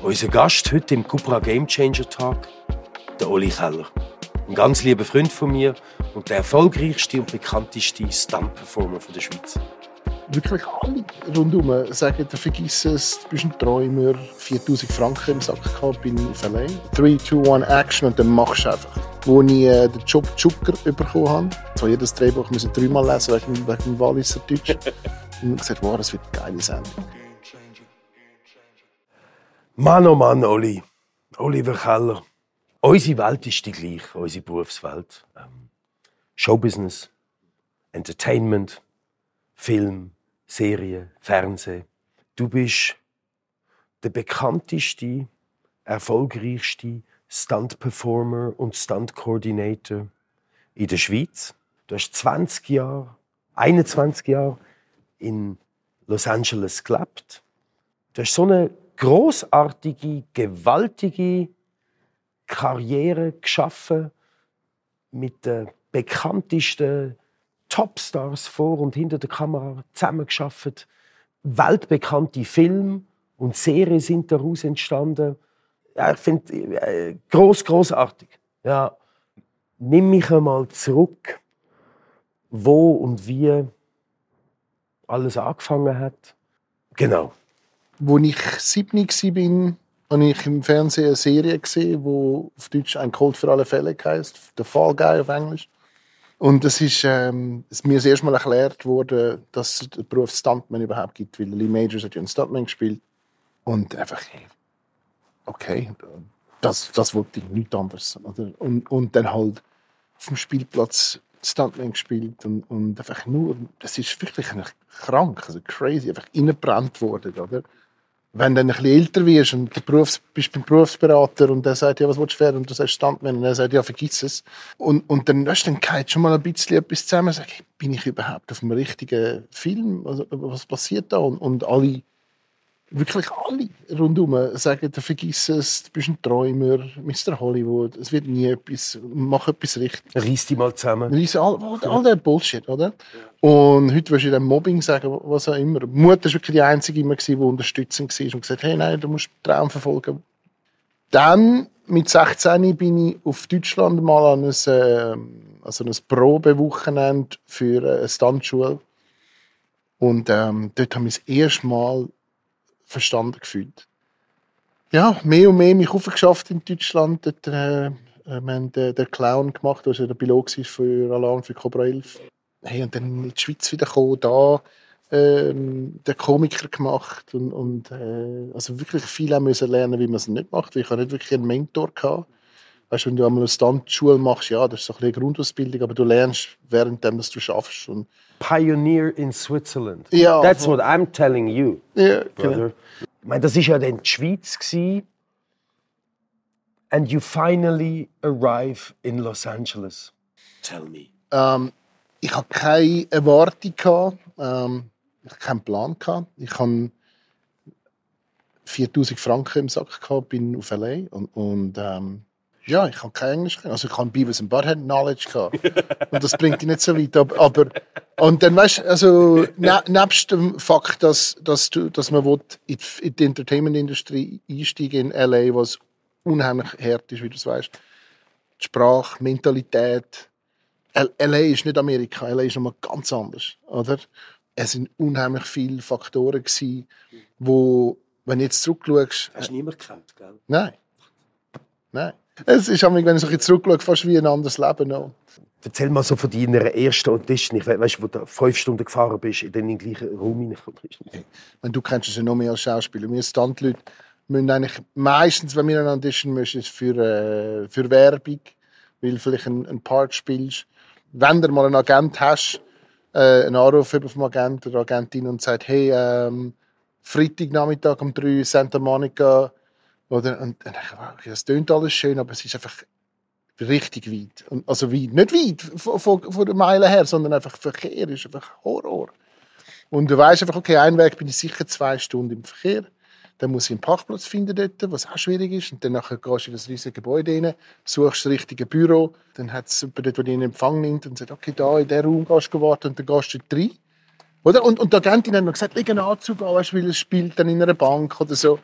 Unser Gast heute im Cupra Game Changer Talk, der Oli Keller. Ein ganz lieber Freund von mir und der erfolgreichste und bekannteste Stunt-Performer der Schweiz. Wirklich alle rundherum sagen, vergiss es, du bist ein Träumer, 4000 Franken im Sack gehabt, bin auf LA. 3, 2, 1, Action und dann machst du einfach. Wo ich äh, den Job Zucker bekommen habe, so jedes Drehbuch müssen dreimal lesen wegen, wegen Walliser Deutsch. und gesagt, wow, das wird eine geile Sendung. Mann, oh Mann, Oli. Oliver Keller. Unsere Welt ist die gleiche, unsere Berufswelt. Ähm, Showbusiness, Entertainment, Film, Serie, Fernsehen. Du bist der bekannteste, erfolgreichste Stunt-Performer und Stunt-Coordinator in der Schweiz. Du hast 20 Jahre, 21 Jahre in Los Angeles gelebt. Du hast so eine großartige, gewaltige Karriere geschaffen mit den bekanntesten Topstars vor und hinter der Kamera zusammengeschafft. Weltbekannte Filme und Serien sind daraus entstanden. Ja, ich finde äh, groß, großartig. Ja, nimm mich einmal zurück, wo und wie alles angefangen hat. Genau. Als ich 7 war, habe ich im Fernsehen eine Serie gesehen, die auf Deutsch «Ein Cold für alle Fälle» heisst. «The Fall Guy» auf Englisch. Und es ist ähm, es mir das erste Mal erklärt worden, dass es den Beruf Stuntman überhaupt gibt, weil Lee Majors hat ja einen Stuntman gespielt. Und einfach, okay, das, das wollte ich nicht anders. Oder? Und, und dann halt auf dem Spielplatz Stuntman gespielt und, und einfach nur, das ist wirklich krank, also crazy, einfach innebrannt worden, oder? Wenn du dann ein bisschen älter wirst und du Berufs-, bist beim Berufsberater und der sagt, ja, was willst du werden? Und du sagst Standmann und er sagt, ja, vergiss es. Und, und dann, weißt, dann schon mal ein bisschen etwas zusammen. Sag, bin ich überhaupt auf dem richtigen Film? Also, was passiert da? Und, und alle wirklich alle rundherum sagen, du vergiss es, du bist ein Träumer, Mr. Hollywood, es wird nie etwas, mach etwas richtig. Reiss dich mal zusammen. Reiss all, all, all der Bullshit, oder? Und heute willst du dem Mobbing sagen, was auch immer. Die Mutter war wirklich die Einzige, immer, die unterstützend war und gesagt hey, nein, du musst den Traum verfolgen. Dann, mit 16 bin ich auf Deutschland mal an ein, äh, also ein Probewochenende für eine Standschule. Und ähm, dort haben wir das erste Mal verstanden gefühlt. Ja, mehr und mehr mich aufgeschafft in Deutschland. Dort, äh, äh wir haben den, den Clown gemacht, der der Pilot für Alarm für Cobra 11. Hey, und dann in die Schweiz wieder gekommen, da ähm, den Komiker gemacht und, und äh, also wirklich viel haben müssen lernen, wie man es nicht macht. Weil ich hatte nicht wirklich einen Mentor gehabt. Weißt, wenn du einmal eine Standschule machst, ja, das ist so ein eine Grundausbildung, aber du lernst währenddem, dass du schaffst. Und Pioneer in Switzerland. Ja. That's what I'm telling you. Ja, genau. Ich meine, das war ja dann die Schweiz. Gewesen. And you finally arrive in Los Angeles. Tell me. Ähm, ich hatte keine Erwartung. Gehabt. Ähm, ich hatte keinen Plan. Gehabt. Ich hatte 4000 Franken im Sack, gehabt, bin auf L.A. Und, und ähm, ja, ich habe kein Englisch können. Also ich habe Beavis and Butthead Knowledge gehabt. Und das bringt dich nicht so weit. Aber, aber und dann weißt also ne, nebst dem Fakt, dass, dass, du, dass man will, in die Entertainment-Industrie einsteigen in LA, was unheimlich hart ist, wie du es weißt. Die Sprache, Mentalität. LA ist nicht Amerika. LA ist nochmal ganz anders, oder? Es sind unheimlich viele Faktoren gewesen, wo, wenn du jetzt zurückschaust. Hast du niemanden gekannt, gell? Nein. Nein. Es ist, wenn ich so zurückschaue, fast wie ein anderes Leben noch. Erzähl mal so von deiner ersten Audition. Ich weißt, wo du fünf Stunden gefahren bist, in den gleichen Raum hinein. Wenn du kennst es ja noch mehr als Schauspieler. Wir Stuntleute müssen eigentlich meistens, wenn wir eine Audition müssen, ist für, äh, für Werbung, weil du vielleicht einen, einen Part spielst. Wenn du mal einen Agent hast, äh, einen Anruf vom Agent oder Agentin und sagt, hey, ähm, Freitagnachmittag um drei Santa Monica, oder, und, und ich, das tönt alles schön, aber es ist einfach richtig weit. Und, also weit, nicht weit von, von, von der Meile her, sondern einfach Verkehr ist einfach Horror. Und du weißt einfach, okay, ein Weg bin ich sicher zwei Stunden im Verkehr. Dann muss ich einen Parkplatz finden dort, was auch schwierig ist. Und dann nachher gehst du in das riesige Gebäude rein, suchst das richtige Büro. Dann hat es jemand dort, der dich in Empfang nimmt und sagt, okay, da in diesem Raum gehst du warten und dann gehst du rein. Oder? Und, und die Agentin hat noch gesagt, leg einen Anzug an, weil es spielt dann in einer Bank oder so.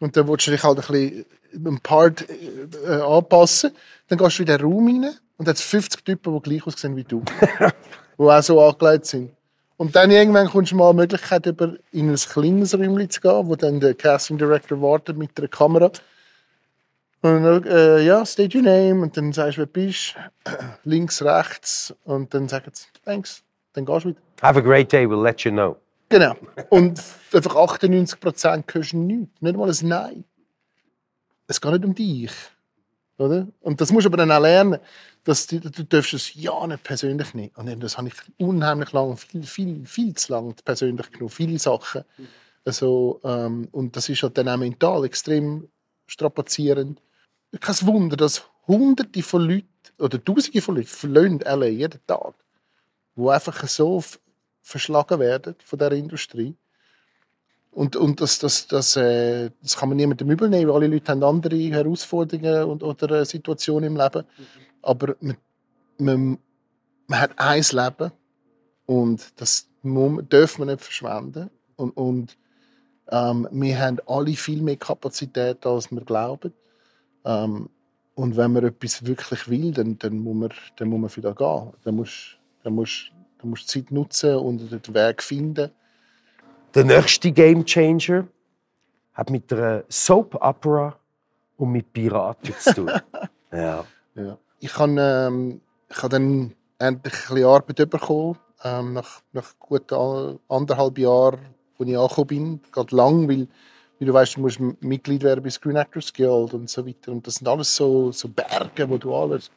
Und dann willst du dich halt ein bisschen ein Part äh, anpassen. Dann gehst du in den Raum rein und hat 50 Typen, die gleich aussehen wie du. die auch so angelegt sind. Und dann irgendwann kommst du mal die Möglichkeit, über in ein kleines Räumchen zu gehen, wo dann der Casting Director wartet mit einer Kamera. Und dann, äh, ja, state your name. Und dann sagst du, wer bist Links, rechts. Und dann sagen sie, thanks. Dann gehst du wieder. Have a great day, we'll let you know. Genau. Und einfach 98 Prozent hörst du nichts. Nicht mal ein Nein. Es geht nicht um dich. Oder? Und das musst du aber dann auch lernen. Dass du, du darfst es ja nicht persönlich nehmen. Und das habe ich unheimlich lange, viel, viel, viel zu lange persönlich genommen. Viele Sachen. Also, ähm, und das ist halt dann auch mental extrem strapazierend. Kein Wunder, dass Hunderte von Leuten oder Tausende von Leuten LA jeden Tag, die einfach so verschlagen werden von der Industrie. Und, und das, das, das, äh, das kann man niemandem übel nehmen. Alle Leute haben andere Herausforderungen und, oder Situationen im Leben. Aber man, man, man hat ein Leben und das dürfen wir nicht verschwenden. Und, und ähm, wir haben alle viel mehr Kapazität, als wir glauben. Ähm, und wenn man etwas wirklich will, dann, dann, muss, man, dann muss man wieder gehen. Dann muss, dann muss, dann muss die Zeit nutzen und den Weg finden. Der nächste Game Changer hat mit einer Soap Opera und mit Piraten zu tun. ja. ja. Ich habe ähm, ich hab dann endlich ein bisschen Arbeit bekommen, ähm, nach, nach gut anderthalb Jahren, als ich angekommen bin. Gerade lang, weil wie du weißt, du musst Mitglied werden bei Screen Actors Guild und so weiter. Und das sind alles so, so Berge, wo du alles,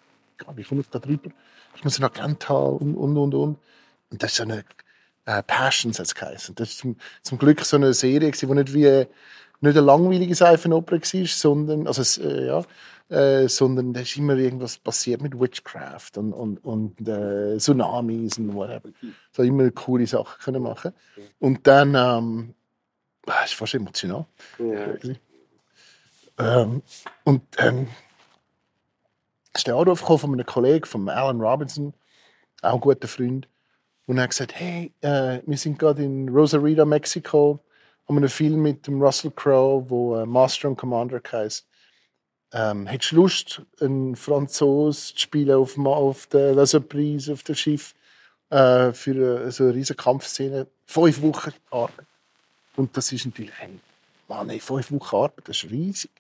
wie komme ich da drüber? Ich muss Agent haben und, und, und, und. Und das ist so eine äh, Passions, hat es geheißen. Das ist zum, zum Glück so eine Serie, die nicht wie nicht eine langweilige Seifenoper war, sondern, also, äh, ja, äh, sondern da ist immer irgendwas passiert mit Witchcraft und, und, und äh, Tsunamis und whatever. So immer coole Sachen können machen. Und dann, ähm, das ist fast emotional. Ja. Ähm, und dann ähm, ist der Anruf von einem Kollegen, von Alan Robinson, auch ein guter Freund. Und er hat gesagt, hey, äh, wir sind gerade in Rosarito, Mexiko, haben einen Film mit dem Russell Crowe, wo äh, Master and Commander heißt. Ähm, hättest du Lust, einen Franzos zu spielen auf, auf der La Surprise, auf dem Schiff, äh, für äh, so eine riesige Kampfszene? Fünf Wochen Arbeit. Und das ist natürlich, hey, Mann, ey, fünf Wochen Arbeit, das ist riesig.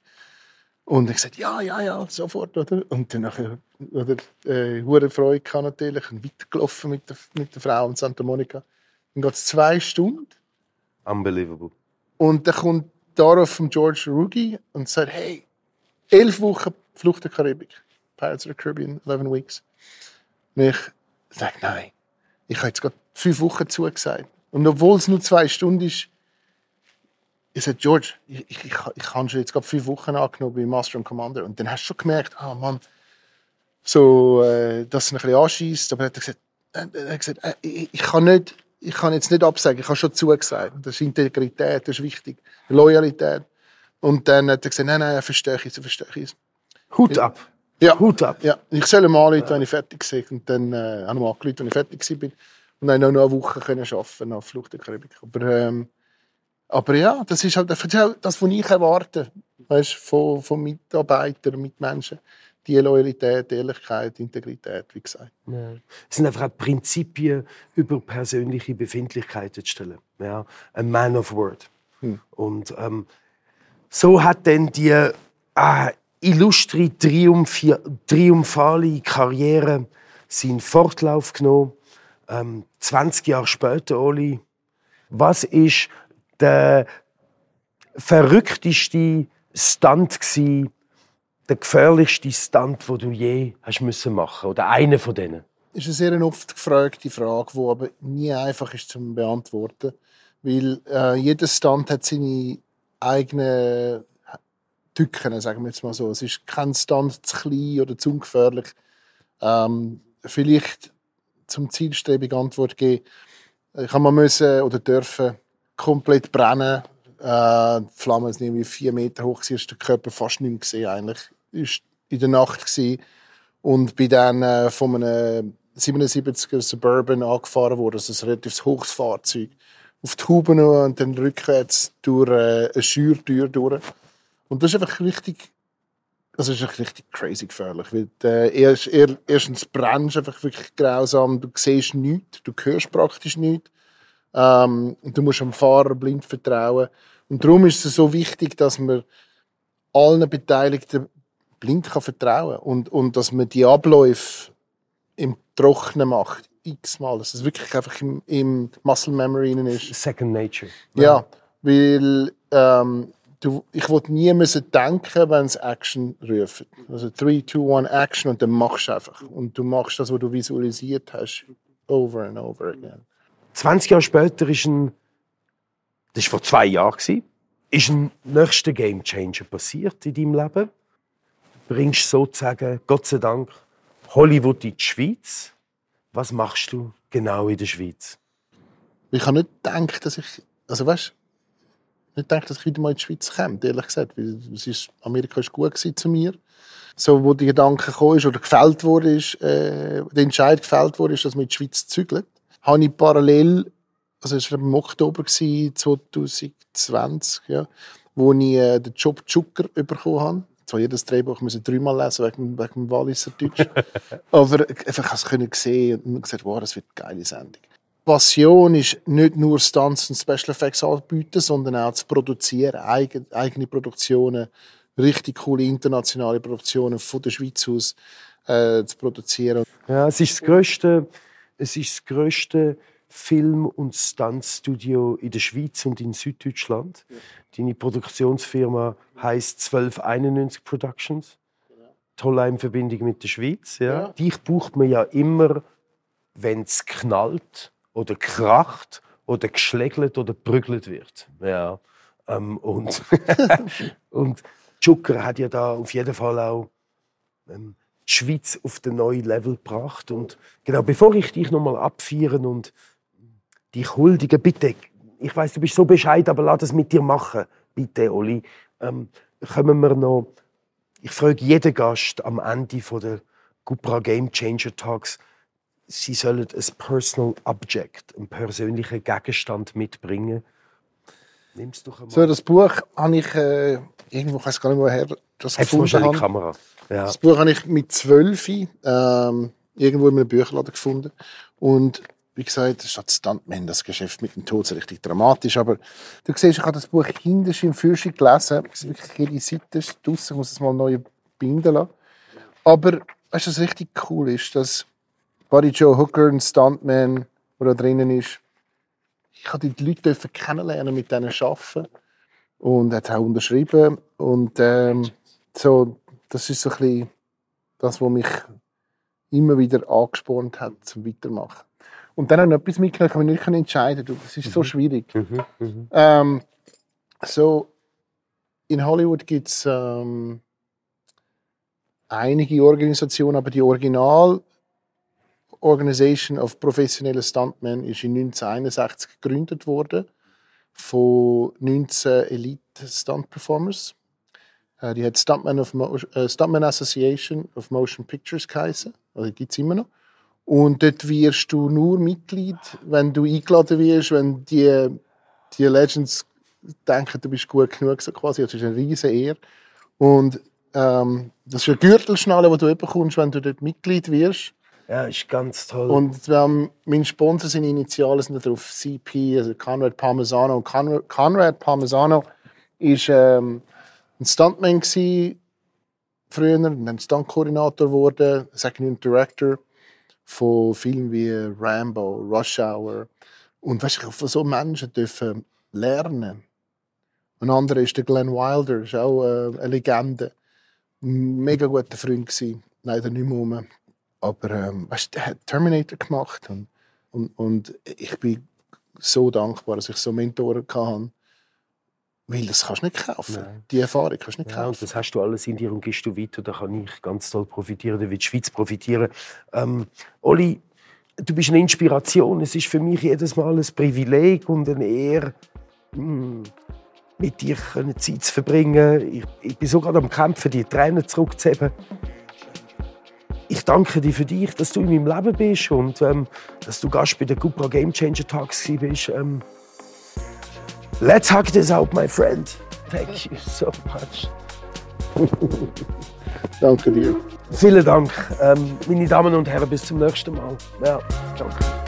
Und ich gesagt, ja, ja, ja, sofort, oder? Und dann nachher, oder, äh, hure Freude gehabt natürlich und weitergelaufen mit der, mit der Frau in Santa Monica. Dann geht es zwei Stunden. Unbelievable. Und dann kommt darauf von George Rugi und sagt, hey, elf Wochen Flucht der Karibik. Pirates of the Caribbean, 11 Weeks. Und ich sage, nein, ich habe jetzt gerade fünf Wochen zugesagt. Und obwohl es nur zwei Stunden ist, ich sage, George, ich, ich, ich, ich habe schon jetzt gerade fünf Wochen angenommen bei Master und Commander. Und dann hast du schon gemerkt, ah Mann, so, äh, dass er ein bisschen anschießt. Aber er hat gesagt, er hat gesagt äh, ich, ich, kann nicht, ich kann jetzt nicht absagen, ich habe schon zugesagt. Das ist Integrität, das ist wichtig. Loyalität. Und dann hat er gesagt, nein, nein, verstehe ich, verstehe ich. Hut ab. Ja. Hut ab. Ja. Ich soll mal anrufen, wenn ich fertig bin. Und dann äh, habe ich mal angerufen, wenn ich fertig bin. Und dann noch eine Woche können arbeiten auf Flucht der Karibik. Aber ähm, aber ja, das ist halt das, was ich erwarte weißt, von, von Mitarbeitern, Mitmenschen. Die Loyalität, Ehrlichkeit, Integrität, wie gesagt. Ja. Es sind einfach auch Prinzipien über persönliche Befindlichkeiten zu stellen. Ja. Ein Man of Word. Hm. Und ähm, so hat dann die äh, illustre, triumphale Karriere seinen Fortlauf genommen. Ähm, 20 Jahre später, Oli, was ist der verrückteste Stunt gsi, der gefährlichste Stunt, den du je hast müssen machen oder einer von denen? Das ist eine sehr oft gefragte Frage, die aber nie einfach ist zu beantworten, weil äh, jeder Stunt hat seine eigenen Tücken, sagen wir jetzt mal so. Es ist kein Stunt zu klein oder zu ungefährlich. Ähm, vielleicht zum zielstrebigen Antwort geben. Ich habe mal müssen oder dürfen komplett brennen. Äh, die Flammen sind irgendwie vier Meter hoch, sie der Körper fast nicht mehr gesehen eigentlich. Ist in der Nacht gewesen. und bin dann äh, von einem 77er Suburban angefahren worden, also ein relativ hohes Fahrzeug, auf die Huben und dann rückwärts durch äh, eine Schürtür durch. Und das ist einfach richtig, also ist einfach richtig crazy gefährlich. Weil, äh, erst, er, erstens brennst einfach wirklich grausam, du siehst nichts, du hörst praktisch nichts. Ähm, du musst dem Fahrer blind vertrauen. Und darum ist es so wichtig, dass man allen Beteiligten blind kann vertrauen und und dass man die Abläufe im Trocknen macht x-mal, dass es wirklich einfach im, im Muscle Memory ist. Second Nature. Ja, weil ähm, du, ich wollte nie müssen denken, wenn es Action ruft. Also 3, 2, 1 Action und dann machst du einfach. Und du machst das, was du visualisiert hast, over and over again. 20 Jahre später ist ein, das war vor zwei Jahren, ist ein nächster Game Changer passiert in deinem Leben. Du bringst sozusagen, Gott sei Dank, Hollywood in die Schweiz. Was machst du genau in der Schweiz? Ich habe nicht gedacht, dass ich, also weißt, nicht gedacht, dass ich wieder mal in die Schweiz komme, ehrlich gesagt. Es ist, Amerika war gut zu mir. So, wo die Gedanke gekommen ist oder gefällt wurde, ist, äh, der Entscheid gefällt wurde, ist, dass wir in die Schweiz zügeln. Habe ich parallel, also es war im Oktober 2020, ja, wo ich äh, den Job Zucker bekommen habe zwar jedes Drehbuch müssen dreimal lesen wegen, wegen dem Walliser Deutsch. Aber einfach has können sehen und gesagt, wow, das wird eine geile Sendung. Passion ist nicht nur Stunts und Special Effects anbieten, sondern auch zu produzieren, eigene, eigene Produktionen, richtig coole internationale Produktionen von der Schweiz aus äh, zu produzieren. Ja, es ist das größte, es ist das größte Film- und Stuntstudio in der Schweiz und in Süddeutschland. Ja. Deine Produktionsfirma heißt 1291 Productions. Toll in Verbindung mit der Schweiz. Ja. ja. Dich bucht man ja immer, wenn es knallt oder kracht oder geschlägelt oder prügelt wird. Ja. Ähm, und und Zucker hat ja da auf jeden Fall auch ähm, Schweiz auf den neuen Level gebracht. Und genau, bevor ich dich nochmal abfeiern und dich huldigen. Bitte, ich weiß, du bist so bescheid, aber lass es mit dir machen. Bitte, Oli. Ähm, kommen wir noch. Ich frage jeden Gast am Ende von der Cupra Game Changer Talks, sie sollen ein Personal Object, einen persönlichen Gegenstand mitbringen. Nimmst du einmal. So, das Buch habe ich äh, irgendwo, ich weiß gar nicht, woher das Hat's gefunden habe. Kamera. Ja. Das Buch habe ich mit zwölf ähm, irgendwo in einem Bücherladen gefunden und wie gesagt, statt Stuntman, das Geschäft mit dem Tod ist richtig dramatisch. Aber du siehst, ich habe das Buch kindisch im Führung gelesen. Es ist wirklich jede Seite draussen, ich muss es mal neu binden lassen. Aber weißt was richtig cool ist, dass Buddy Joe Hooker, ein Stuntman, der da drinnen ist, ich habe die Leute kennenlernen, mit denen arbeiten. Und er hat auch unterschrieben. Und ähm, so, das ist so ein bisschen das, was mich immer wieder angespornt hat, zum Weitermachen. Und dann noch etwas mitgenommen, kann man nicht entscheiden. Das ist so mhm. schwierig. Mhm. Mhm. Ähm, so, in Hollywood gibt es ähm, einige Organisationen, aber die Original Organisation of Professionelle Stuntmen ist in 1961 gegründet worden von 19 Elite Stunt Performers. Äh, die hat Stuntman, of Mo äh, Stuntman Association of Motion Pictures geheißen. Also die gibt es immer noch. Und dort wirst du nur Mitglied, wenn du eingeladen wirst, wenn die, die Legends denken, du bist gut genug, so quasi. Das ist eine riesige Ehre. Und ähm, das ist eine Gürtelschnalle, die du bekommst, wenn du dort Mitglied wirst. Ja, ist ganz toll. Und haben, mein Sponsor sind Initialen sind drauf CP, also Conrad Parmesano. Und Conrad, Conrad Parmesano ist ähm, ein Stuntman gewesen, früher, dann Stuntkoordinator geworden, Second Director von Filmen wie Rambo, Rush Hour. Und weißt du, von so Menschen dürfen lernen. Ein anderer ist der Glenn Wilder, ist auch äh, eine Legende. Ein mega guter Freund gewesen. leider nicht mehr rum. Aber ähm, weißt, der hat Terminator gemacht und, und, und ich bin so dankbar, dass ich so Mentoren hatte weil das kannst du nicht kaufen. Nein. Die Erfahrung kannst du nicht kaufen. Ja, das hast du alles in dir und gehst du weiter. Da kann ich ganz toll profitieren, da wird die Schweiz profitieren. Ähm, Oli, du bist eine Inspiration. Es ist für mich jedes Mal ein Privileg und eine Ehre, hm, mit dir Zeit zu verbringen. Ich, ich bin so gerade am Kämpfen, die Tränen zurückzuheben. Ich danke dir für dich, dass du in meinem Leben bist und ähm, dass du Gast bei den Cupra Game Changer bist. Ähm, Let's hug this out, my friend. Thank you so much. Danke dir. Vielen Dank. Ähm, meine Damen und Herren, bis zum nächsten Mal. Ja, danke.